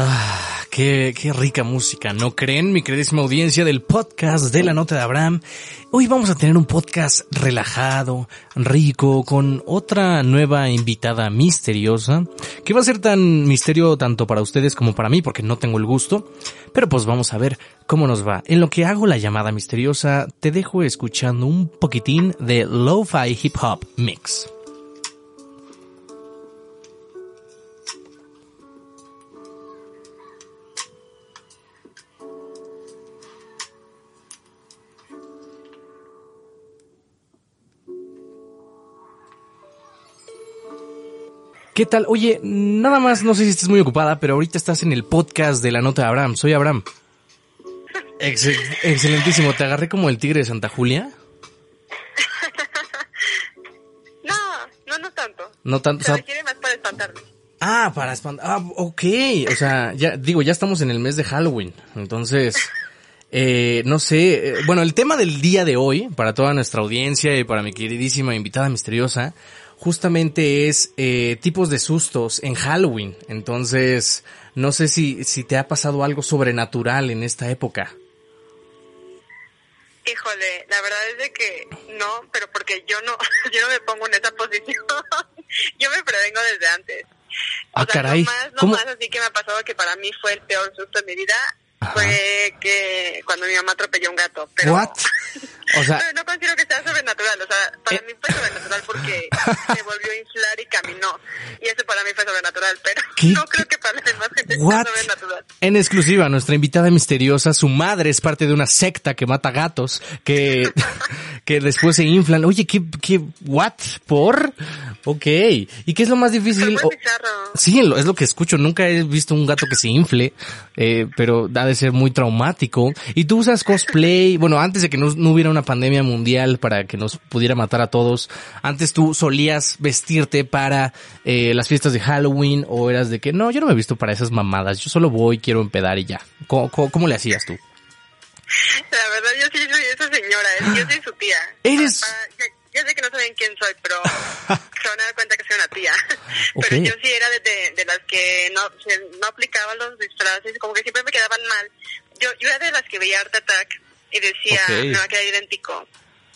Ah, qué, qué rica música, ¿no creen, mi queridísima audiencia del podcast de la nota de Abraham? Hoy vamos a tener un podcast relajado, rico, con otra nueva invitada misteriosa, que va a ser tan misterio tanto para ustedes como para mí, porque no tengo el gusto, pero pues vamos a ver cómo nos va. En lo que hago la llamada misteriosa, te dejo escuchando un poquitín de Lo-Fi Hip Hop Mix. ¿Qué tal? Oye, nada más, no sé si estás muy ocupada, pero ahorita estás en el podcast de la nota de Abraham. Soy Abraham. excelentísimo. ¿Te agarré como el tigre de Santa Julia? no, no, no tanto. No tanto. Se requiere más para espantarme. Ah, para espantar. Ah, ok. O sea, ya digo, ya estamos en el mes de Halloween. Entonces, eh, no sé. Eh, bueno, el tema del día de hoy, para toda nuestra audiencia y para mi queridísima invitada misteriosa, justamente es eh, tipos de sustos en Halloween. Entonces, no sé si, si te ha pasado algo sobrenatural en esta época. Híjole, la verdad es de que no, pero porque yo no, yo no me pongo en esa posición. yo me prevengo desde antes. ah, caray. No más, no más así que me ha pasado que para mí fue el peor susto de mi vida fue que cuando mi mamá atropelló un gato. Pero, What? O sea, no considero que sea sobrenatural. O sea, para eh. mí fue sobrenatural porque se volvió a inflar y caminó. Y eso para mí fue sobrenatural. Pero no creo que para la demás gente sea sobrenatural. En exclusiva, nuestra invitada misteriosa, su madre es parte de una secta que mata gatos que, que después se inflan. Oye, ¿qué, qué, what? ¿Por? Ok. ¿Y qué es lo más difícil? sí, es lo que escucho. Nunca he visto un gato que se infle, eh, pero ha de ser muy traumático. Y tú usas cosplay, bueno, antes de que no, no hubiera una pandemia mundial para que nos pudiera matar a todos, antes tú solías vestirte para eh, las fiestas de Halloween o eras de que no, yo no me he visto para esas mamadas, yo solo voy, quiero empedar y ya. ¿Cómo, cómo, le hacías tú? La verdad, yo sí soy esa señora, yo soy su tía. Eres... Ya, sé que no saben quién soy, pero se van a dar cuenta que soy una tía. Pero yo sí era de, de, las que no, no aplicaba los disfraces, como que siempre me quedaban mal. Yo, yo era de las que veía Art Attack y decía, me va a quedar idéntico.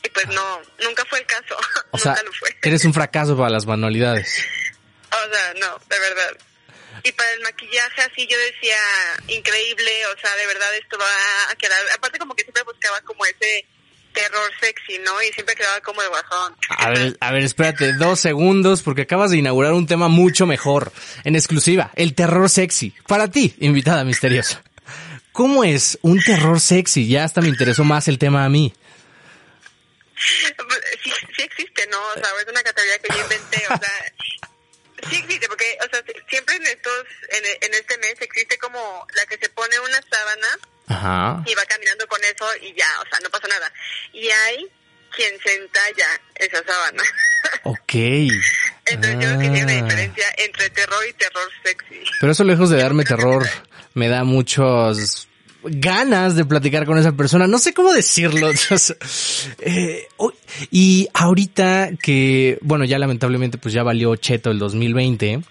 Y pues no, nunca fue el caso. O sea, eres un fracaso para las manualidades. O sea, no, de verdad. Y para el maquillaje así yo decía, increíble, o sea, de verdad esto va a quedar... Aparte como que siempre buscaba como ese terror sexy, ¿no? Y siempre quedaba como de bajón. A ver, a ver, espérate, dos segundos, porque acabas de inaugurar un tema mucho mejor. En exclusiva, el terror sexy. Para ti, invitada misteriosa. ¿Cómo es un terror sexy? Ya hasta me interesó más el tema a mí. Sí, sí existe, ¿no? O sea, es una categoría que yo inventé, o sea, sí existe, porque, o sea, siempre en estos, en, en este mes existe como la que se pone una sábana Ajá. y va caminando con eso y ya, o sea, no pasa nada. Y hay quien se entalla esa sábana. Ok. Entonces yo creo que hay una ah. diferencia entre terror y terror sexy. Pero eso lejos de darme terror, me da muchos ganas de platicar con esa persona. No sé cómo decirlo. eh, y ahorita que, bueno, ya lamentablemente pues ya valió Cheto el 2020.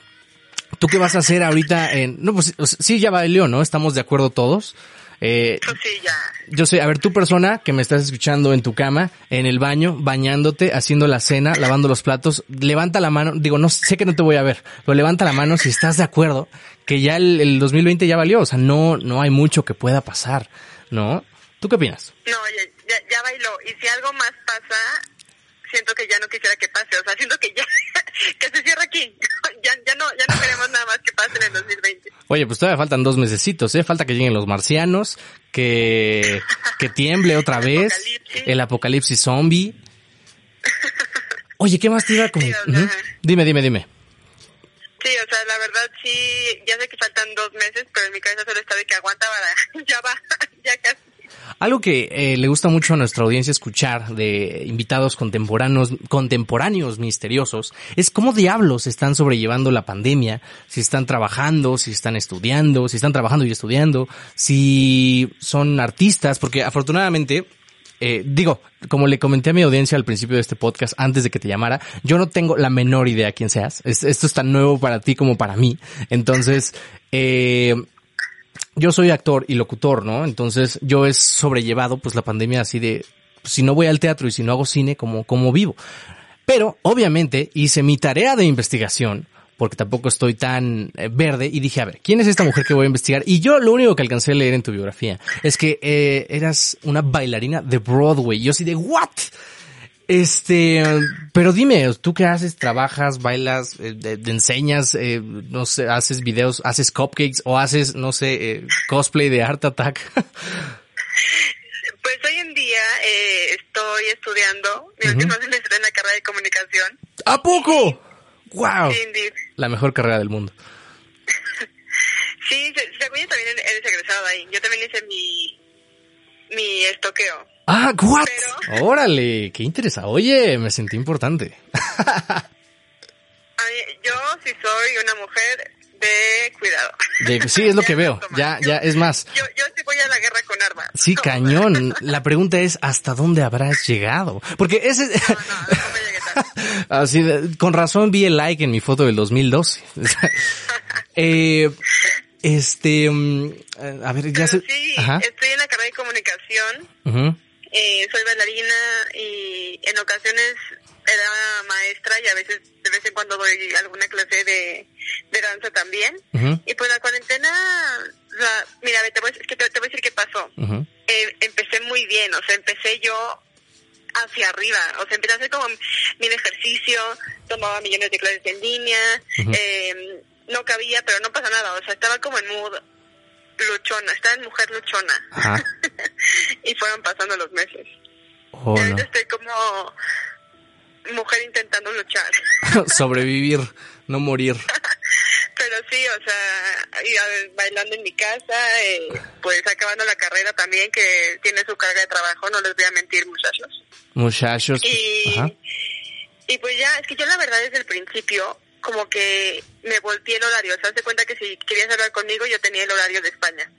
¿Tú qué vas a hacer ahorita en, no, pues sí, ya valió, ¿no? Estamos de acuerdo todos. Eh, pues sí, ya. Yo sé, a ver, tu persona que me estás escuchando en tu cama, en el baño, bañándote, haciendo la cena, lavando los platos, levanta la mano, digo, no sé que no te voy a ver, pero levanta la mano si estás de acuerdo que ya el, 2020 ya valió, o sea, no, no hay mucho que pueda pasar, ¿no? ¿Tú qué opinas? No, ya, ya bailó, y si algo más pasa, siento que ya no quisiera que pase, o sea, siento que ya, que se cierra aquí, ya, ya no, ya no queremos nada más que pase en el 2020. Oye, pues todavía faltan dos mesecitos, ¿eh? Falta que lleguen los marcianos, que, que tiemble otra vez, el apocalipsis zombie. Oye, ¿qué más te iba a Dime, dime, dime. Sí, o sea, la verdad sí, ya sé que faltan dos meses, pero en mi cabeza solo está de que aguanta para, ya va, ya casi. Algo que eh, le gusta mucho a nuestra audiencia escuchar de invitados contemporáneos, contemporáneos misteriosos es cómo diablos están sobrellevando la pandemia, si están trabajando, si están estudiando, si están trabajando y estudiando, si son artistas, porque afortunadamente eh, digo, como le comenté a mi audiencia al principio de este podcast, antes de que te llamara, yo no tengo la menor idea quién seas. esto es tan nuevo para ti como para mí. Entonces, eh, yo soy actor y locutor, ¿no? Entonces yo he sobrellevado pues la pandemia así de, pues, si no voy al teatro y si no hago cine, como, como vivo. Pero obviamente hice mi tarea de investigación porque tampoco estoy tan eh, verde y dije, a ver, ¿quién es esta mujer que voy a investigar? Y yo lo único que alcancé a leer en tu biografía es que eh, eras una bailarina de Broadway. Y yo así de, ¿what? Este, pero dime, ¿tú qué haces? ¿Trabajas, bailas, eh, enseñas, eh, no sé, haces videos, haces cupcakes o haces, no sé, eh, cosplay de Art Attack? pues hoy en día estoy estudiando mi último semestre en la carrera de comunicación. ¿A poco? ¡Wow! la mejor carrera del mundo. sí, según yo también eres egresado ahí. Yo también hice mi, mi estoqueo. Ah, what? Órale, qué interesante. Oye, me sentí importante. yo sí soy una mujer de cuidado. sí, es lo que veo. Ya, ya, es más. Yo, yo sí voy a la guerra con armas. Sí, cañón. La pregunta es, ¿hasta dónde habrás llegado? Porque ese... No, no, no me llegué Así, con razón vi el like en mi foto del 2012. eh, este, mm, a ver, ya sé. Sí, estoy en la carrera de comunicación. Eh, soy bailarina y en ocasiones era maestra y a veces de vez en cuando doy alguna clase de, de danza también. Y pues la cuarentena, mira, te voy, es que te, voy a decir qué pasó. eh, empecé muy bien, o sea, empecé yo hacia arriba, o sea, empecé a hacer como mil ejercicio, tomaba millones de clases en línea, eh, no cabía, pero no pasa nada, o sea, estaba como en mood luchona, estaba en mujer luchona. y fueron pasando los meses. Oh, estoy como mujer intentando luchar. Sobrevivir, no morir. Pero sí, o sea, iba bailando en mi casa, eh, pues acabando la carrera también, que tiene su carga de trabajo, no les voy a mentir, muchachos. Muchachos. Y, y pues ya, es que yo la verdad desde el principio como que me volteé el horario. Se hace cuenta que si querías hablar conmigo, yo tenía el horario de España.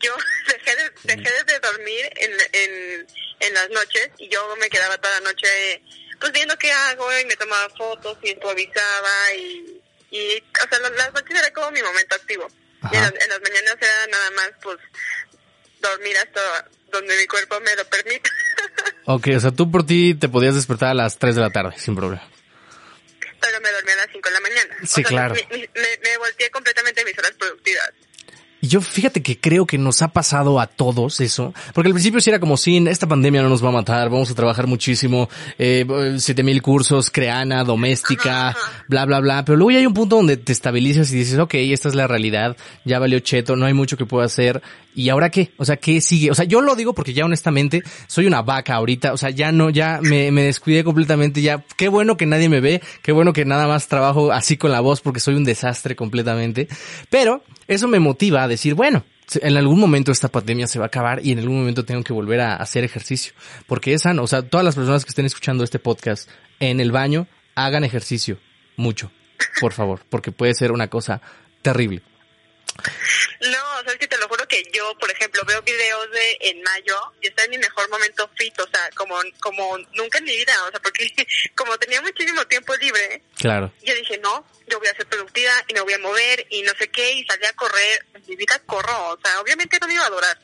Yo dejé de, dejé de dormir en, en, en las noches y yo me quedaba toda la noche pues viendo qué hago y me tomaba fotos y improvisaba y, y o sea, las noches era como mi momento activo. Y en las, en las, mañanas era nada más pues dormir hasta donde mi cuerpo me lo permita. ok, o sea, tú por ti te podías despertar a las 3 de la tarde sin problema pero me dormí a las 5 de la mañana. Sí, claro. Me, me, volteé completamente mis horas productivas. Y yo fíjate que creo que nos ha pasado a todos eso, porque al principio sí era como, sí, esta pandemia no nos va a matar, vamos a trabajar muchísimo, eh, siete mil cursos, creana, doméstica, bla, bla, bla, pero luego ya hay un punto donde te estabilizas y dices, ok, esta es la realidad, ya valió cheto, no hay mucho que pueda hacer, ¿y ahora qué? O sea, ¿qué sigue? O sea, yo lo digo porque ya honestamente soy una vaca ahorita, o sea, ya no, ya me, descuidé completamente, ya, qué bueno que nadie me ve, qué bueno que nada más trabajo así con la voz porque soy un desastre completamente, pero eso me motiva a decir, bueno, en algún momento esta pandemia se va a acabar y en algún momento tengo que volver a hacer ejercicio. Porque es sano. O sea, todas las personas que estén escuchando este podcast en el baño, hagan ejercicio. Mucho. Por favor. Porque puede ser una cosa terrible. No, o sea, es que te lo juro que yo, por ejemplo, veo videos de en mayo y está en mi mejor momento fit, o sea, como, como nunca en mi vida, o sea, porque como tenía muchísimo tiempo libre, claro. yo dije, no, yo voy a ser productiva y me voy a mover y no sé qué, y salí a correr, mi vida corro, o sea, obviamente no me iba a durar.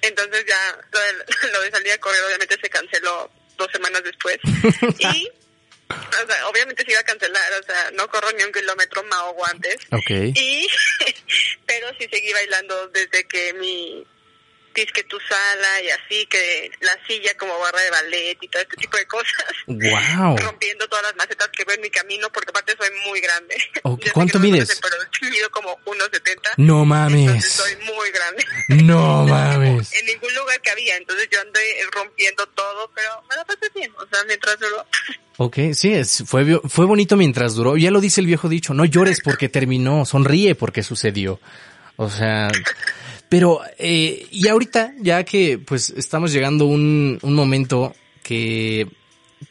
Entonces ya lo de, lo de salir a correr obviamente se canceló dos semanas después. y o sea, obviamente se iba a cancelar, o sea, no corro ni un kilómetro más o antes. Okay. Y, pero sí seguí bailando desde que mi, que tu sala y así, que la silla como barra de ballet y todo este tipo de cosas. Wow. Rompiendo todas las macetas que veo en mi camino, porque aparte soy muy grande. ¿Cuánto mides? pero mido como 1,70. No mames. soy muy grande. No mames. en ningún lugar que había, entonces yo andé rompiendo todo, pero me la pasé bien, o sea, mientras duró. Ok, sí, fue, fue bonito mientras duró. Ya lo dice el viejo dicho, no llores porque terminó, sonríe porque sucedió. O sea, pero, eh, y ahorita, ya que pues estamos llegando un, un momento que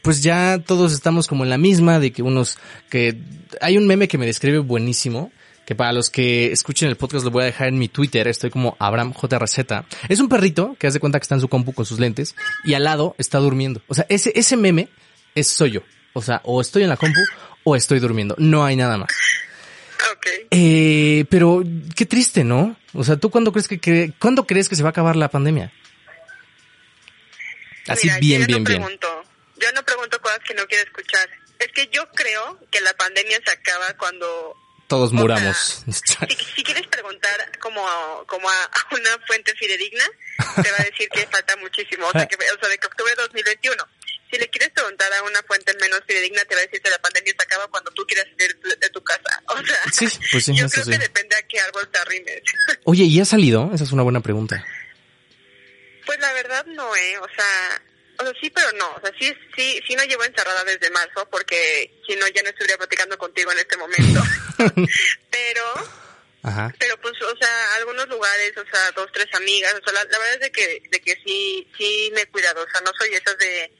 pues ya todos estamos como en la misma, de que unos, que hay un meme que me describe buenísimo, que para los que escuchen el podcast lo voy a dejar en mi Twitter, estoy como Abraham JRZ. Es un perrito que hace cuenta que está en su compu con sus lentes y al lado está durmiendo. O sea, ese, ese meme es soy yo. O sea, o estoy en la compu o estoy durmiendo. No hay nada más. Okay. eh, pero qué triste, ¿no? O sea, ¿tú cuándo crees que, cuándo crees que se va a acabar la pandemia? Así bien, bien, bien. Yo no pregunto cosas que no quiero escuchar. Es que yo creo que la pandemia se acaba cuando todos muramos. si, quieres preguntar como, como a, una fuente fidedigna, te va a decir que falta muchísimo, o sea, que, o sea, de que octubre de 2021. Si le quieres preguntar a una fuente menos fidedigna, te va a decir que la pandemia se acaba cuando tú quieras salir de tu casa. O sea, pues yo creo que depende a qué árbol te arrimes. Oye, ¿y ha salido? Esa es una buena pregunta. Pues la verdad no, ¿eh? O sea, o sea, sí, pero no. O sea, sí, sí, sí no llevo encerrada desde marzo, porque si no, ya no estuviera platicando contigo en este momento. pero, Ajá. pero pues, o sea, algunos lugares, o sea, dos, tres amigas, o sea, la, verdad es de que, de que sí, sí me he cuidado. O sea, no soy esas de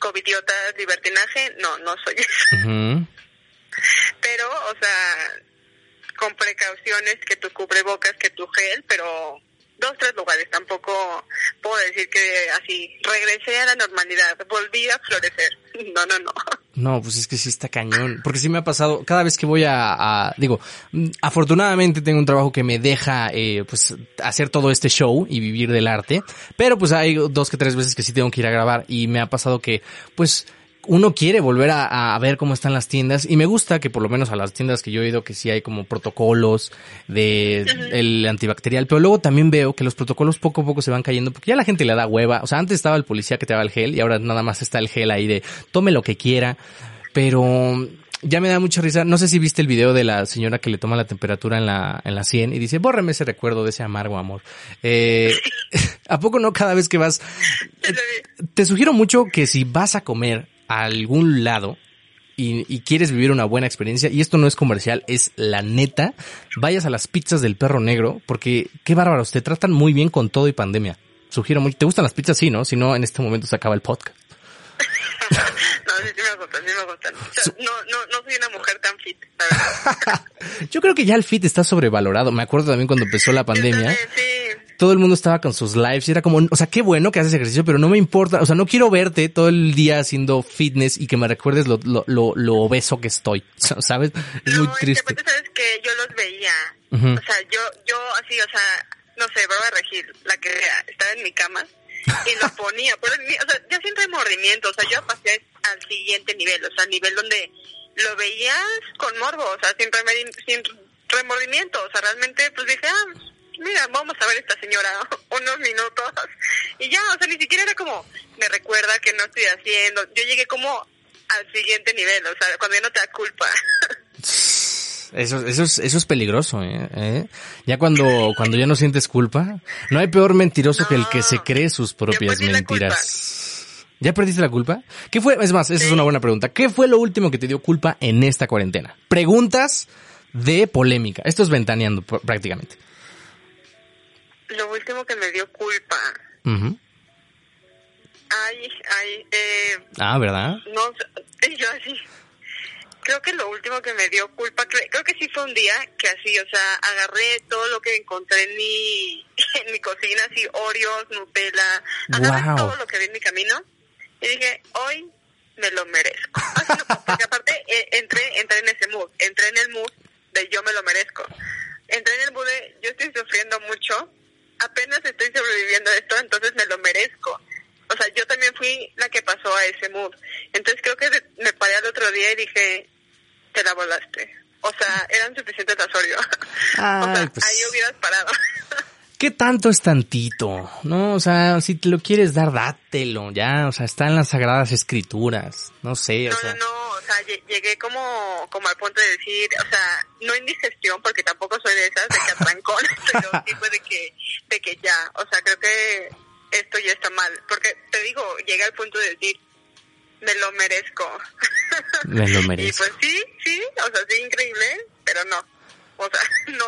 covidiotas, libertinaje, no, no soy eso. Pero, o sea, con precauciones, que tu cubrebocas, que tu gel, pero dos, tres lugares. Tampoco puedo decir que así regresé a la normalidad, volví a florecer. No, no, no. No, pues es que sí está cañón. Porque sí me ha pasado, cada vez que voy a, digo, afortunadamente tengo un trabajo que me deja, eh, pues, hacer todo este show y vivir del arte. Pero pues hay dos que tres veces que sí tengo que ir a grabar y me ha pasado que, pues, uno quiere volver a, ver cómo están las tiendas y me gusta que por lo menos a las tiendas que yo he ido que sí hay como protocolos de el antibacterial, pero luego también veo que los protocolos poco a poco se van cayendo porque ya la gente le da hueva, o sea, antes estaba el policía que te daba el gel y ahora nada más está el gel ahí de tome lo que quiera, pero ya me da mucha risa. No sé si viste el video de la señora que le toma la temperatura en la, en la 100 y dice, bórreme ese recuerdo de ese amargo amor. Eh, ¿A poco no cada vez que vas? Te sugiero mucho que si vas a comer a algún lado y, quieres vivir una buena experiencia, y esto no es comercial, es la neta, vayas a las pizzas del perro negro, porque qué bárbaros, te tratan muy bien con todo y pandemia. Sugiero muy, ¿te gustan las pizzas? Sí, ¿no? Si no, en este momento se acaba el podcast. no, sí, sí me gustan, sí me gustan. no, no, no soy una mujer tan fit, Yo creo que ya el fit está sobrevalorado. Me acuerdo también cuando empezó la pandemia. Sí, todo el mundo estaba con sus lives y era como, o sea, qué bueno que haces ejercicio, pero no me importa, o sea, no quiero verte todo el día haciendo fitness y que me recuerdes lo, lo, lo, obeso que estoy, ¿sabes? Es muy triste. Es sabes que yo los veía, o sea, yo, yo así, o sea, no sé, a Regil, la que estaba en mi cama, y lo ponía, pero, o sea, ya sin remordimiento, o sea, yo pasé al siguiente nivel, o sea, al nivel donde lo veías con morbo, o sea, sin, sin remordimiento, o sea, realmente, pues dije, ah, mira, vamos a ver esta señora unos minutos. Y ya, o sea, ni siquiera era como, me recuerda que no estoy haciendo. Yo llegué como al siguiente nivel, o sea, cuando ya no te da culpa. Eso, eso, es, eso es peligroso, ¿eh? ¿eh? Ya cuando, cuando ya no sientes culpa, no hay peor mentiroso que el que se cree sus propias mentiras. ¿Ya perdiste la culpa? ¿Qué fue? Es más, esa es una buena pregunta. ¿Qué fue lo último que te dio culpa en esta cuarentena? Preguntas de polémica. Esto es ventaneando prácticamente lo último que me dio culpa. Ay, ay, eh, Ah, ¿verdad? No, yo así. Creo que lo último que me dio culpa, creo, que sí fue un día que así, o sea, agarré todo lo que encontré en mi, en mi cocina, así, Oreos, Nutella, agarré todo lo que vi en mi camino y dije, hoy me lo merezco. porque aparte eh, entré, entré en ese mood, entré en el mood de yo me lo merezco. Entré en el mood de yo estoy sufriendo mucho, apenas estoy sobreviviendo a esto, entonces me lo merezco. O sea, yo también fui la que pasó a ese mood. Entonces creo que me paré al otro día y dije, te la volaste. O sea, eran suficientes las Oreo. o sea, pues ahí hubieras parado. ¿Qué tanto es tantito? No, o sea, si te lo quieres dar, dátelo, ya, o sea, está en las sagradas escrituras, no sé, o sea. No, no, o sea, llegué como, como al punto de decir, o sea, no indigestión, porque tampoco soy de esas, de que atrancón, pero sí fue de que, ya, o sea, creo que esto ya está mal, porque te digo, llegué al punto de decir, me lo merezco. Me lo merezco. y pues sí, sí, o sea, sí, increíble, pero no, no.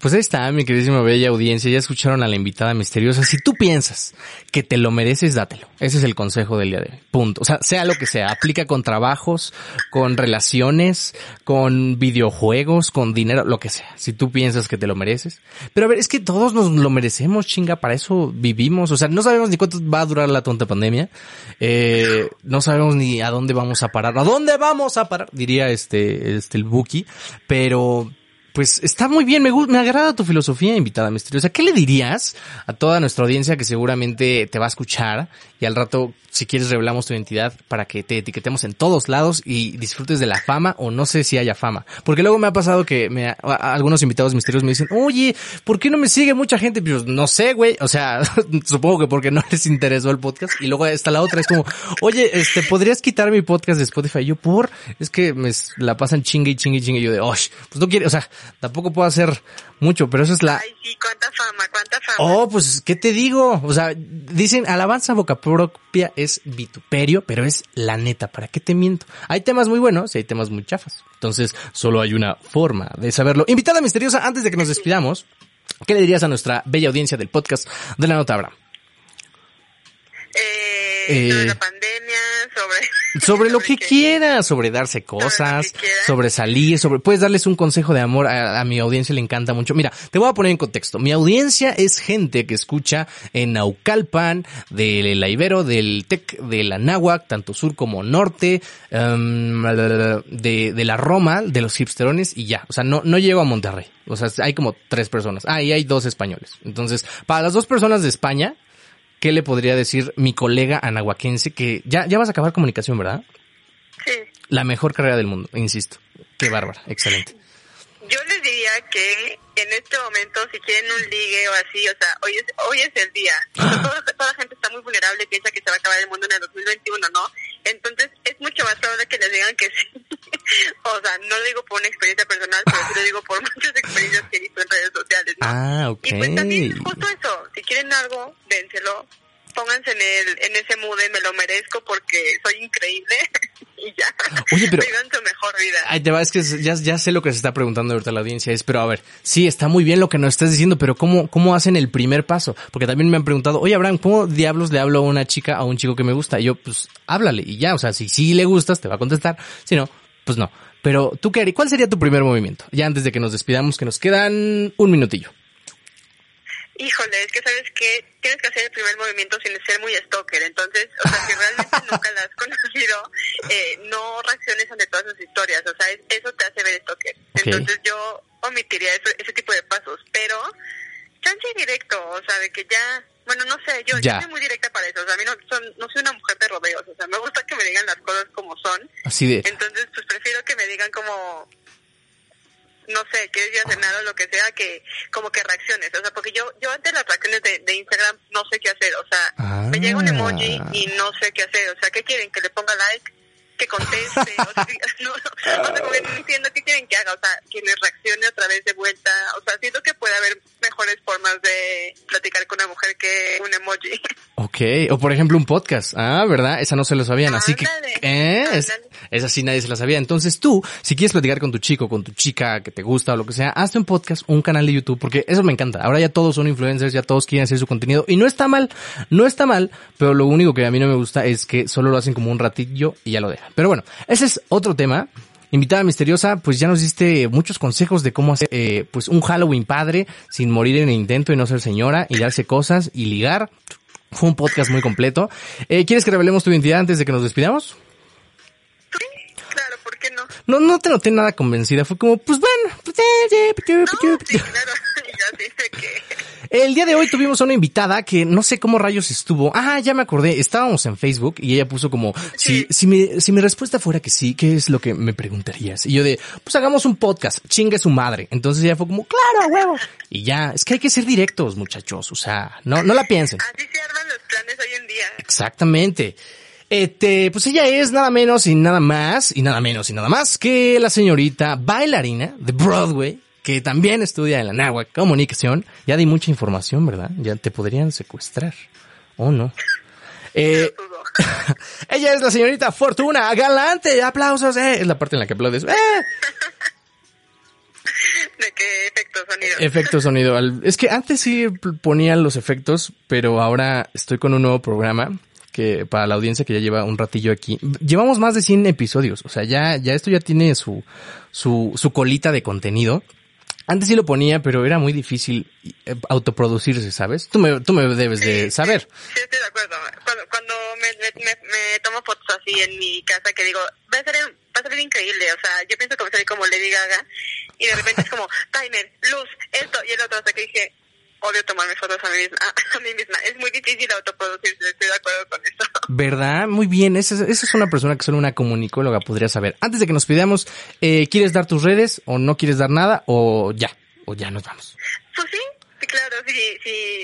Pues ahí está, mi queridísima bella audiencia. Ya escucharon a la invitada misteriosa. Si tú piensas que te lo mereces, dátelo. Ese es el consejo del día de hoy. Punto. O sea, sea lo que sea. Aplica con trabajos, con relaciones, con videojuegos, con dinero, lo que sea. Si tú piensas que te lo mereces. Pero a ver, es que todos nos lo merecemos, chinga. Para eso vivimos. O sea, no sabemos ni cuánto va a durar la tonta pandemia. Eh, no sabemos ni a dónde vamos a parar. ¿A dónde vamos a parar? Diría este, este, el Buki. Pero, pues está muy bien, me, me agrada tu filosofía, invitada misteriosa. ¿Qué le dirías a toda nuestra audiencia que seguramente te va a escuchar y al rato, si quieres, revelamos tu identidad para que te etiquetemos en todos lados y disfrutes de la fama o no sé si haya fama? Porque luego me ha pasado que me, algunos invitados misteriosos me dicen, oye, ¿por qué no me sigue mucha gente? Pues no sé, güey. O sea, supongo que porque no les interesó el podcast. Y luego está la otra, es como, oye, este, ¿podrías quitar mi podcast de Spotify? yo, por, es que me la pasan chingue y chingue y chingue. Y yo de, oh, pues no quiere, o sea, tampoco puedo hacer mucho, pero eso es la... Ay, sí, cuánta fama, cuánta fama. Oh, pues, ¿qué te digo? O sea, dicen, alabanza boca propia es vituperio, pero es la neta, ¿para qué te miento? Hay temas muy buenos y hay temas muy chafas. Entonces, solo hay una forma de saberlo. Invitada misteriosa, antes de que nos despidamos, ¿qué le dirías a nuestra bella audiencia del podcast de la nota Abraham? Eh, sobre la pandemia, sobre... Sobre lo que quieras, sobre darse cosas, sobre, salir, sobre... Puedes darles un consejo de amor, a, mi audiencia le encanta mucho. Mira, te voy a poner en contexto. Mi audiencia es gente que escucha en Naucalpan, del La Ibero, del TEC, de la Náhuac, tanto sur como norte, em, de, de la Roma, de los hipsterones y ya. O sea, no, no llego a Monterrey. O sea, hay como tres personas. Ah, y hay dos españoles. Entonces, para las dos personas de España, ¿qué le podría decir mi colega anahuaquense que ya, ya vas a acabar comunicación, ¿verdad? Sí. La mejor carrera del mundo, insisto. Qué bárbara, excelente. Yo les diría que en este momento, si quieren un ligue o así, o sea, hoy es, hoy es el día. Toda, toda, la gente está muy vulnerable, piensa que se va a acabar el mundo en el 2021, ¿no? Entonces, es mucho más probable que les digan que sí. o sea, no lo digo por una experiencia personal, pero sí lo digo por muchas experiencias que he visto en redes sociales, ¿no? Ah, ok. Y pues también justo eso, si quieren algo, dénselo, pónganse en el en ese mood de me lo merezco porque soy increíble y ya. Oye, pero vivan su mejor vida. Ay, te va, es que ya, ya sé lo que se está preguntando ahorita la audiencia es, pero a ver, sí, está muy bien lo que nos estás diciendo, pero ¿cómo, cómo hacen el primer paso? Porque también me han preguntado, oye, Abraham, ¿cómo diablos le hablo a una chica, a un chico que me gusta? Y yo, pues, háblale y ya, o sea, si sí le gustas, te va a contestar, si no, pues no. Pero tú, harías? ¿Cuál sería tu primer movimiento? Ya antes de que nos despidamos, que nos quedan un minutillo. Híjole, es que sabes que tienes que hacer el primer movimiento sin ser muy stalker. Entonces, o sea, si realmente nunca la has conocido, eh, no reacciones ante todas sus historias. O sea, eso te hace ver stalker. Entonces, yo omitiría ese tipo de pasos. Pero, chance directo, o sea, de que ya, bueno, no sé, yo, yo soy muy directa para eso. O sea, a mí no, no soy una mujer de rodeos. O sea, me gusta que me digan las cosas como son. Así de. Entonces, pues prefiero que me digan como no sé, quieres ir a cenar o lo que sea, que como que reacciones. O sea, porque yo yo ante las reacciones de, de Instagram no sé qué hacer. O sea, me llega un emoji y no sé qué hacer. O sea, ¿qué quieren? ¿Que le ponga like? Que conteste, o sea, no, no, entiendo qué quieren que haga, o sea, que les reaccione otra vez de vuelta, o sea, siento que puede haber mejores formas de platicar con una mujer que un emoji. Ok, o por ejemplo un podcast, ah, ¿verdad? Esa no se lo sabían, así que, ¿eh? Es, esa sí nadie se la sabía. Entonces tú, si quieres platicar con tu chico, con tu chica que te gusta o lo que sea, hazte un podcast, un canal de YouTube, porque eso me encanta. Ahora ya todos son influencers, ya todos quieren hacer su contenido y no está mal, no está mal, pero lo único que a mí no me gusta es que solo lo hacen como un ratillo y ya lo dejan. Pero bueno, ese es otro tema. Invitada misteriosa, pues ya nos diste muchos consejos de cómo hacer eh, pues un Halloween padre sin morir en el intento y no ser señora y darse cosas y ligar. Fue un podcast muy completo. Eh, ¿Quieres que revelemos tu identidad antes de que nos despidamos? Sí, claro, ¿por qué no? No, no te noté nada convencida. Fue como, pues bueno. Pues, eh, no, sí, claro. ya dice que el día de hoy tuvimos a una invitada que no sé cómo rayos estuvo. Ah, ya me acordé. Estábamos en Facebook y ella puso como, si, si mi, si mi respuesta fuera que sí, ¿qué es lo que me preguntarías? Y yo de, pues hagamos un podcast, chingue su madre. Entonces ella fue como, claro, huevo. Y ya, es que hay que ser directos, muchachos. O sea, no, no la piensen. Así se arman los planes hoy en día. Exactamente. Este, pues ella es nada menos y nada más, y nada menos y nada más que la señorita bailarina de Broadway, que también estudia en la Náhuatl Comunicación. Ya di mucha información, ¿verdad? Ya te podrían secuestrar. ¿O no? Eh, ella es la señorita Fortuna Galante. Aplausos. Eh. Es la parte en la que aplaudes. Eh. ¿De qué efecto sonido? Efecto sonido. Es que antes sí ponían los efectos, pero ahora estoy con un nuevo programa que para la audiencia que ya lleva un ratillo aquí. Llevamos más de 100 episodios. O sea, ya, ya esto ya tiene su, su, su colita de contenido. Antes sí lo ponía, pero era muy difícil eh, autoproducirse, ¿sabes? Tú me, tú me debes de saber. Sí, estoy de acuerdo. Cuando, cuando me, me, me, tomo fotos así en mi casa, que digo, va a, ser, va a salir increíble. O sea, yo pienso que va a salir como Lady Gaga. y de repente es como, timer, luz, esto y el otro, hasta que dije, odio tomarme fotos a mí misma. A mí misma. Es muy difícil autoproducirse, estoy de acuerdo con eso. ¿Verdad? Muy bien, esa, es una persona que solo una comunicóloga podría saber. Antes de que nos pidamos, eh, ¿quieres dar tus redes o no quieres dar nada o ya? O ya nos vamos. Pues sí, sí, claro, si,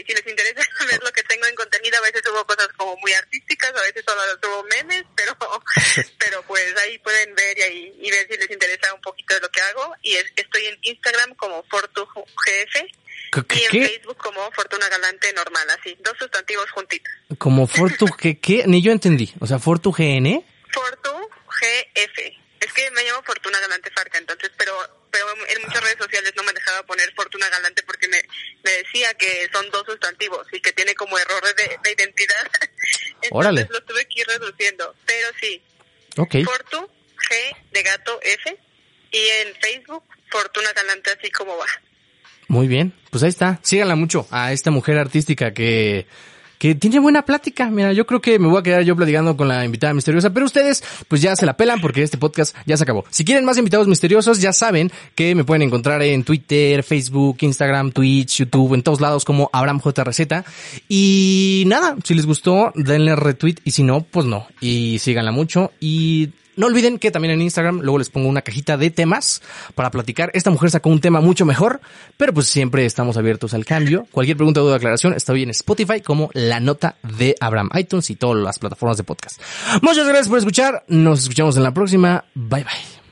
les interesa ver lo que tengo en contenido, a veces subo cosas como muy artísticas, a veces solo subo memes, pero pero pues ahí pueden ver y, y ver si les interesa un poquito de lo que hago. Y estoy en Instagram como FortuGF y en Facebook como Fortuna Galante normal, así, dos sustantivos juntitos. Como Fortu, ¿qué, qué? Ni yo entendí. O sea, Fortu GN. Fortu GF. Es que me llamo Fortuna Galante Farca, entonces, pero pero en muchas redes sociales no me dejaba poner Fortuna Galante porque me, me decía que son dos sustantivos y que tiene como errores de, de identidad. entonces Órale. lo tuve que ir reduciendo, pero sí. Ok. Fortu G de gato F y en Facebook Fortuna Galante así como va. Muy bien, pues ahí está. Síganla mucho a esta mujer artística que que tiene buena plática. Mira, yo creo que me voy a quedar yo platicando con la invitada misteriosa, pero ustedes pues ya se la pelan porque este podcast ya se acabó. Si quieren más invitados misteriosos, ya saben que me pueden encontrar en Twitter, Facebook, Instagram, Twitch, YouTube, en todos lados como Abraham J. Receta. Y nada, si les gustó, denle retweet y si no, pues no. Y síganla mucho y no olviden que también en Instagram luego les pongo una cajita de temas para platicar. Esta mujer sacó un tema mucho mejor, pero pues siempre estamos abiertos al cambio. Cualquier pregunta, duda, aclaración, estoy en Spotify como La Nota de Abraham, iTunes y todas las plataformas de podcast. Muchas gracias por escuchar. Nos escuchamos en la próxima. Bye bye.